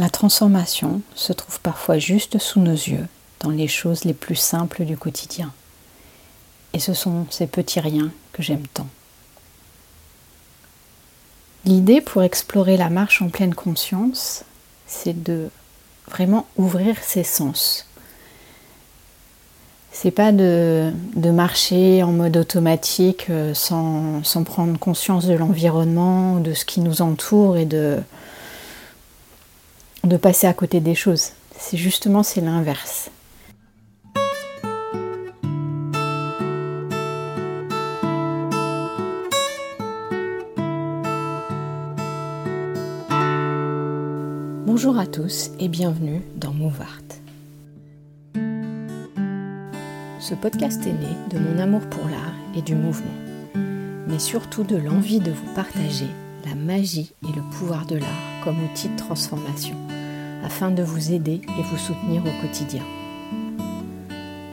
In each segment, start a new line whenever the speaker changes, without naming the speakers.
La transformation se trouve parfois juste sous nos yeux, dans les choses les plus simples du quotidien. Et ce sont ces petits riens que j'aime tant. L'idée pour explorer la marche en pleine conscience, c'est de vraiment ouvrir ses sens. C'est pas de, marcher en mode automatique euh, sans, sans prendre conscience de l'environnement, de ce qui nous entoure et de, de passer à côté des choses. C'est justement c'est l'inverse. Bonjour à tous et bienvenue dans Mouvart. Ce podcast est né de mon amour pour l'art et du mouvement, mais surtout de l'envie de vous partager la magie et le pouvoir de l'art comme outil de transformation, afin de vous aider et vous soutenir au quotidien.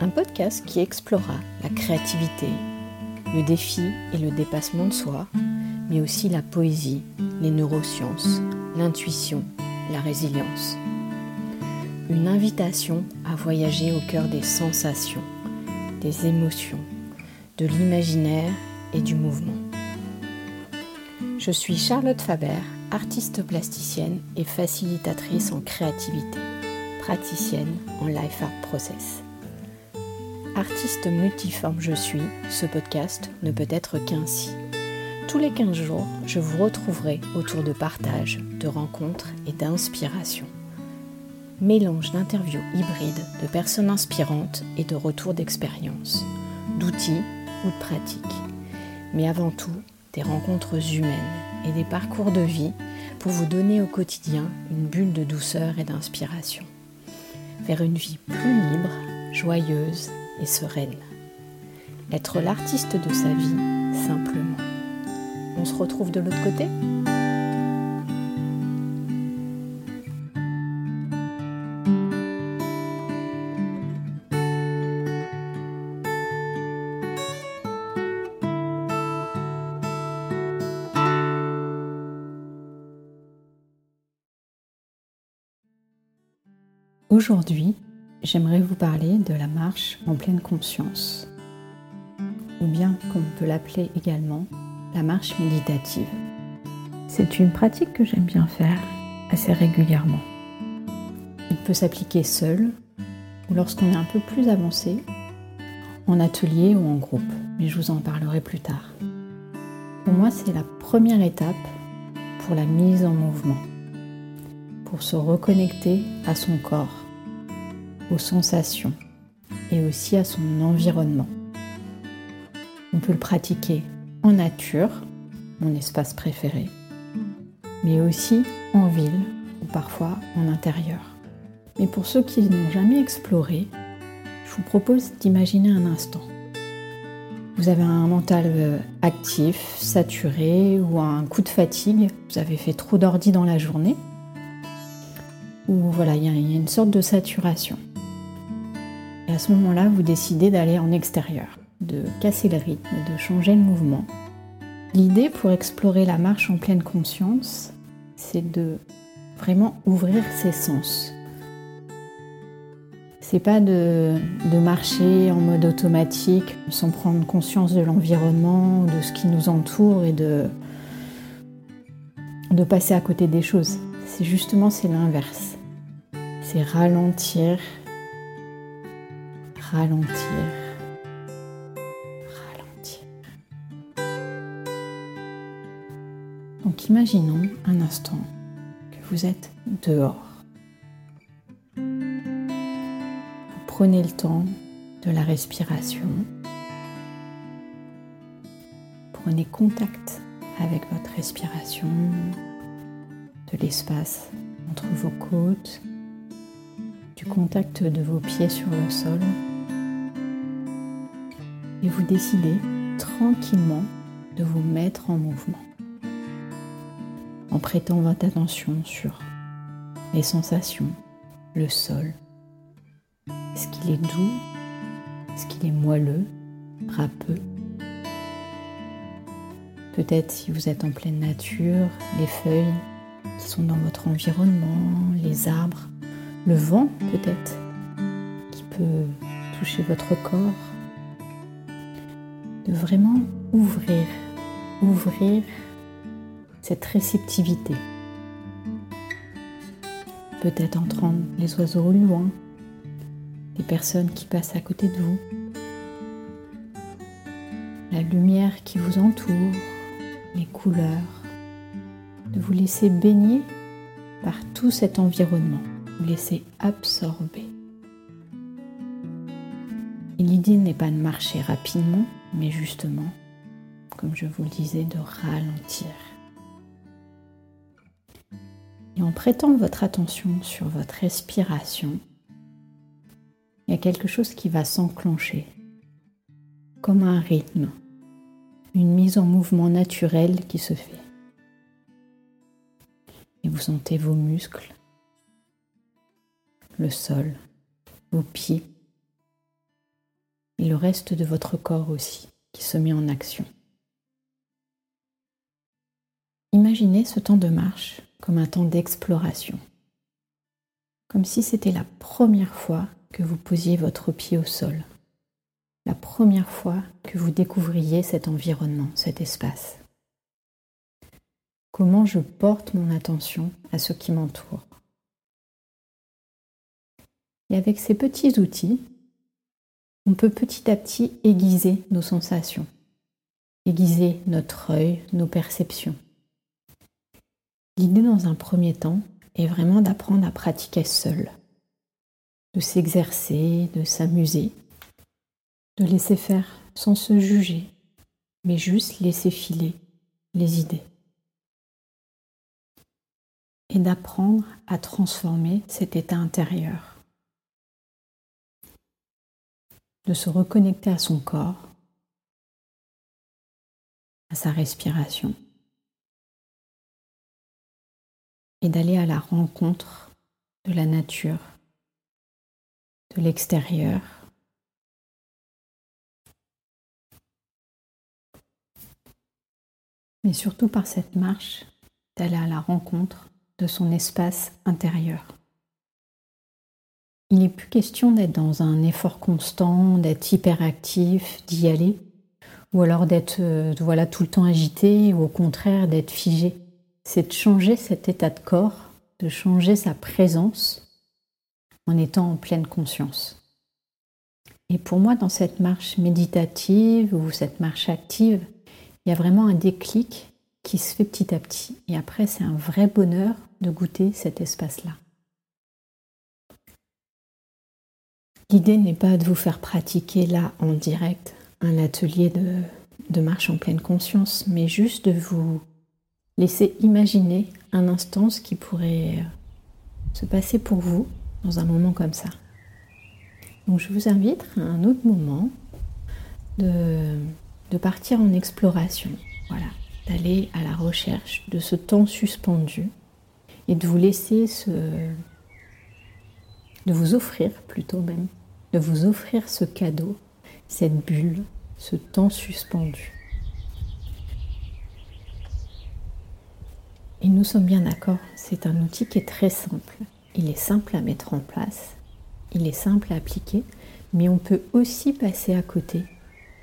Un podcast qui explorera la créativité, le défi et le dépassement de soi, mais aussi la poésie, les neurosciences, l'intuition, la résilience. Une invitation à voyager au cœur des sensations, des émotions, de l'imaginaire et du mouvement. Je suis Charlotte Faber, artiste plasticienne et facilitatrice en créativité, praticienne en Life Art Process. Artiste multiforme je suis, ce podcast ne peut être qu'ainsi. Tous les 15 jours, je vous retrouverai autour de partages, de rencontres et d'inspiration. Mélange d'interviews hybrides, de personnes inspirantes et de retours d'expérience, d'outils ou de pratiques. Mais avant tout, des rencontres humaines et des parcours de vie pour vous donner au quotidien une bulle de douceur et d'inspiration, vers une vie plus libre, joyeuse et sereine. Être l'artiste de sa vie simplement. On se retrouve de l'autre côté? Aujourd'hui, j'aimerais vous parler de la marche en pleine conscience, ou bien comme on peut l'appeler également, la marche méditative. C'est une pratique que j'aime bien faire assez régulièrement. Il peut s'appliquer seul ou lorsqu'on est un peu plus avancé, en atelier ou en groupe, mais je vous en parlerai plus tard. Pour moi, c'est la première étape pour la mise en mouvement, pour se reconnecter à son corps, aux sensations et aussi à son environnement. On peut le pratiquer en nature, mon espace préféré, mais aussi en ville ou parfois en intérieur. Mais pour ceux qui n'ont jamais exploré, je vous propose d'imaginer un instant. Vous avez un mental euh, actif, saturé ou un coup de fatigue, vous avez fait trop d'ordi dans la journée, ou voilà, il y a une sorte de saturation. Et à ce moment-là, vous décidez d'aller en extérieur, de casser le rythme, de changer le mouvement. L'idée pour explorer la marche en pleine conscience, c'est de vraiment ouvrir ses sens. C'est pas de, de, marcher en mode automatique sans prendre conscience de l'environnement, de ce qui nous entoure et de, de passer à côté des choses. C'est justement c'est l'inverse. C'est ralentir ralentir, ralentir. Donc imaginons un instant que vous êtes dehors. Prenez le temps de la respiration. Prenez contact avec votre respiration, de l'espace entre vos côtes, contact de vos pieds sur le sol et vous décidez tranquillement de vous mettre en mouvement en prêtant votre attention sur les sensations, le sol. Est-ce qu'il est doux? Est-ce qu'il est moelleux? Râpeux? Peut-être si vous êtes en pleine nature, les feuilles, qui sont dans votre environnement, les arbres, le vent peut-être qui peut toucher votre corps, de vraiment ouvrir, ouvrir cette réceptivité. Peut-être entendre les oiseaux au loin, les personnes qui passent à côté de vous, la lumière qui vous entoure, les couleurs, de vous laisser baigner par tout cet environnement, vous laisser absorber. L'idée n'est pas de marcher rapidement, mais justement, comme je vous le disais, de ralentir. Et en prêtant votre attention sur votre respiration, il y a quelque chose qui va s'enclencher, comme un rythme, une mise en mouvement naturel qui se fait. Et vous sentez vos muscles, le sol, vos pieds et le reste de votre corps aussi qui se met en action. Imaginez ce temps de marche comme un temps d'exploration, comme si c'était la première fois que vous posiez votre pied au sol, la première fois que vous découvriez cet environnement, cet espace. Comment je porte mon attention à ce qui m'entoure? Et avec ces petits outils, on peut petit à petit aiguiser nos sensations, aiguiser notre œil, nos perceptions. L'idée dans un premier temps est vraiment d'apprendre à pratiquer seul, de s'exercer, de s'amuser, de laisser faire sans se juger, mais juste laisser filer les idées. Et d'apprendre à transformer cet état intérieur de se reconnecter à son corps, à sa respiration, et d'aller à la rencontre de la nature, de l'extérieur. Mais surtout par cette marche, d'aller à la rencontre de son espace intérieur. Il n'est plus question d'être dans un effort constant, d'être hyperactif, d'y aller, ou alors d'être euh, voilà, tout le temps agité, ou au contraire d'être figé. C'est de changer cet état de corps, de changer sa présence en étant en pleine conscience. Et pour moi, dans cette marche méditative ou cette marche active, il y a vraiment un déclic qui se fait petit à petit. Et après, c'est un vrai bonheur de goûter cet espace-là. L'idée n'est pas de vous faire pratiquer là en direct un atelier de, marche en pleine conscience, mais juste de vous laisser imaginer un instant ce qui pourrait se passer pour vous dans un moment comme ça. Donc je vous invite à un autre moment de, partir en exploration, voilà, d'aller à la recherche de ce temps suspendu et de vous laisser ce, de vous offrir plutôt même de vous offrir ce cadeau, cette bulle, ce temps suspendu. Et nous sommes bien d'accord, c'est un outil qui est très simple. Il est simple à mettre en place, il est simple à appliquer, mais on peut aussi passer à côté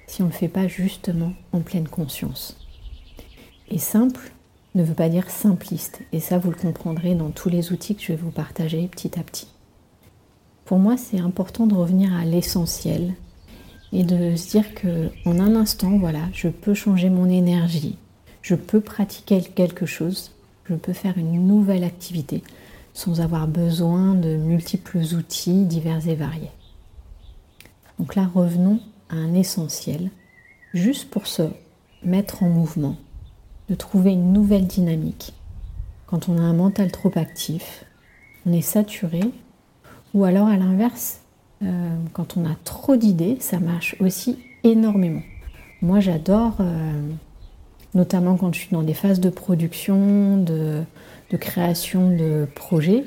si on ne le fait pas justement en pleine conscience. Et simple ne veut pas dire simpliste, et ça vous le comprendrez dans tous les outils que je vais vous partager petit à petit. Pour moi, c'est important de revenir à l'essentiel et de se dire que en un instant, voilà, je peux changer mon énergie, je peux pratiquer quelque chose, je peux faire une nouvelle activité sans avoir besoin de multiples outils divers et variés. Donc là, revenons à un essentiel, juste pour se mettre en mouvement, de trouver une nouvelle dynamique. Quand on a un mental trop actif, on est saturé, ou alors à l'inverse, euh, quand on a trop d'idées, ça marche aussi énormément. Moi j'adore, euh, notamment quand je suis dans des phases de production, de, création de projets,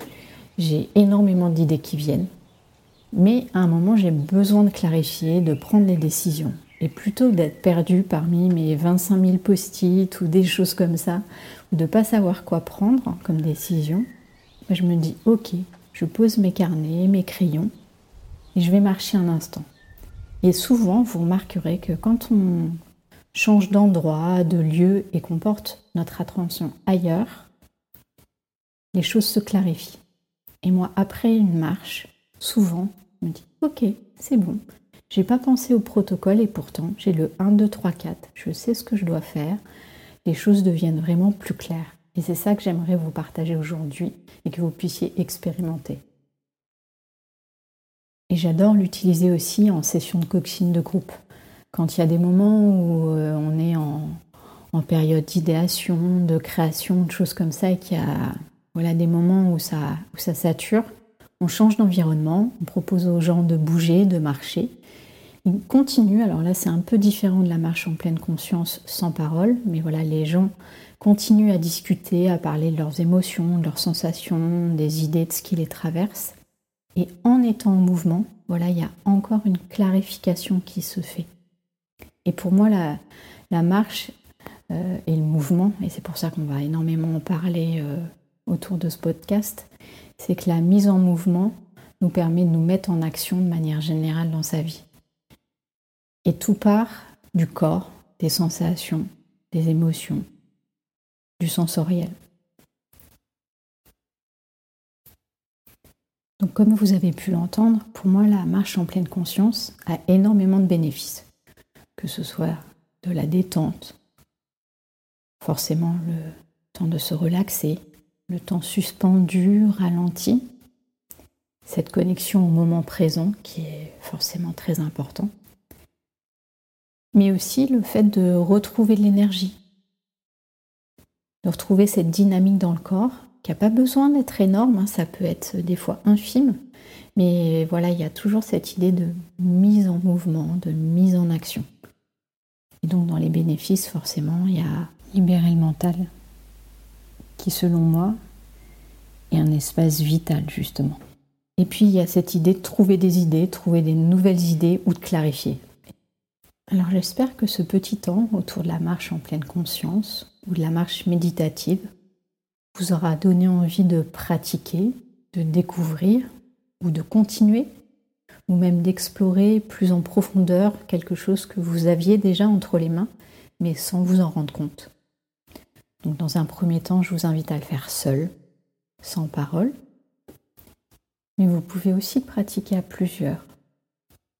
j'ai énormément d'idées qui viennent. Mais à un moment, j'ai besoin de clarifier, de prendre des décisions. Et plutôt que d'être perdu parmi mes 25 000 post-it ou des choses comme ça, de ne pas savoir quoi prendre comme décision, je me dis ok, je pose mes carnets, mes crayons et je vais marcher un instant. Et souvent, vous remarquerez que quand on change d'endroit, de lieu et qu'on porte notre attention ailleurs, les choses se clarifient. Et moi, après une marche, souvent, je me dis ok, c'est bon. J'ai pas pensé au protocole et pourtant j'ai le 1, 2, 3, 4. Je sais ce que je dois faire. Les choses deviennent vraiment plus claires. Et c'est ça que j'aimerais vous partager aujourd'hui et que vous puissiez expérimenter. Et j'adore l'utiliser aussi en session de coaching de groupe. Quand il y a des moments où euh, on est en, période d'idéation, de création, de choses comme ça, et qu'il y a voilà, des moments où ça, où ça sature, on change d'environnement, on propose aux gens de bouger, de marcher. Ils continuent, alors là c'est un peu différent de la marche en pleine conscience sans parole, mais voilà, les gens continuent à discuter, à parler de leurs émotions, de leurs sensations, des idées, de ce qui les traverse. Et en étant en mouvement, voilà, il y a encore une clarification qui se fait. Et pour moi, la, la marche euh, et le mouvement, et c'est pour ça qu'on va énormément en parler euh, autour de ce podcast, c'est que la mise en mouvement nous permet de nous mettre en action de manière générale dans sa vie. Et tout part du corps, des sensations, des émotions, du sensoriel. Donc comme vous avez pu l'entendre, pour moi la marche en pleine conscience a énormément de bénéfices. Que ce soit de la détente, forcément le temps de se relaxer, le temps suspendu, ralenti, cette connexion au moment présent qui est forcément très important, mais aussi le fait de retrouver de l'énergie, de retrouver cette dynamique dans le corps qui n'a pas besoin d'être énorme, hein, ça peut être des fois infime, mais voilà, il y a toujours cette idée de mise en mouvement, de mise en action. Et donc dans les bénéfices, forcément, il y a libérer le mental, qui selon moi est un espace vital justement. Et puis il y a cette idée de trouver des idées, trouver des nouvelles idées ou de clarifier. Alors j'espère que ce petit temps autour de la marche en pleine conscience ou de la marche méditative vous aura donné envie de pratiquer, de découvrir ou de continuer, ou même d'explorer plus en profondeur quelque chose que vous aviez déjà entre les mains, mais sans vous en rendre compte. Donc dans un premier temps, je vous invite à le faire seul, sans parole, mais vous pouvez aussi pratiquer à plusieurs,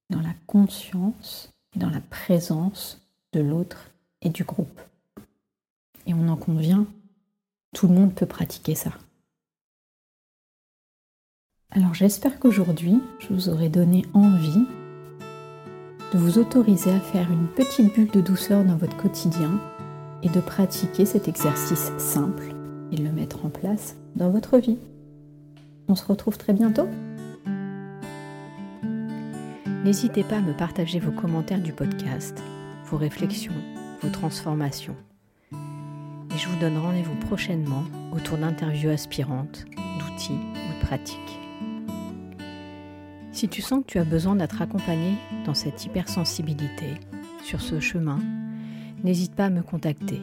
dans la conscience dans la présence de l'autre et du groupe. Et on en convient, tout le monde peut pratiquer ça. Alors j'espère qu'aujourd'hui, je vous aurai donné envie de vous autoriser à faire une petite bulle de douceur dans votre quotidien et de pratiquer cet exercice simple et de le mettre en place dans votre vie. On se retrouve très bientôt. N'hésitez pas à me partager vos commentaires du podcast, vos réflexions, vos transformations je vous donne rendez-vous prochainement autour d'interviews aspirantes, d'outils ou de pratiques. Si tu sens que tu as besoin d'être accompagné dans cette hypersensibilité, sur ce chemin, n'hésite pas à me contacter,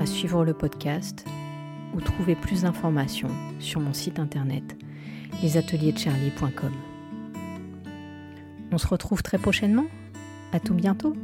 à suivre le podcast ou trouver plus d'informations sur mon site internet lesatelierdecharlie.com. On se retrouve très prochainement. À tout bientôt.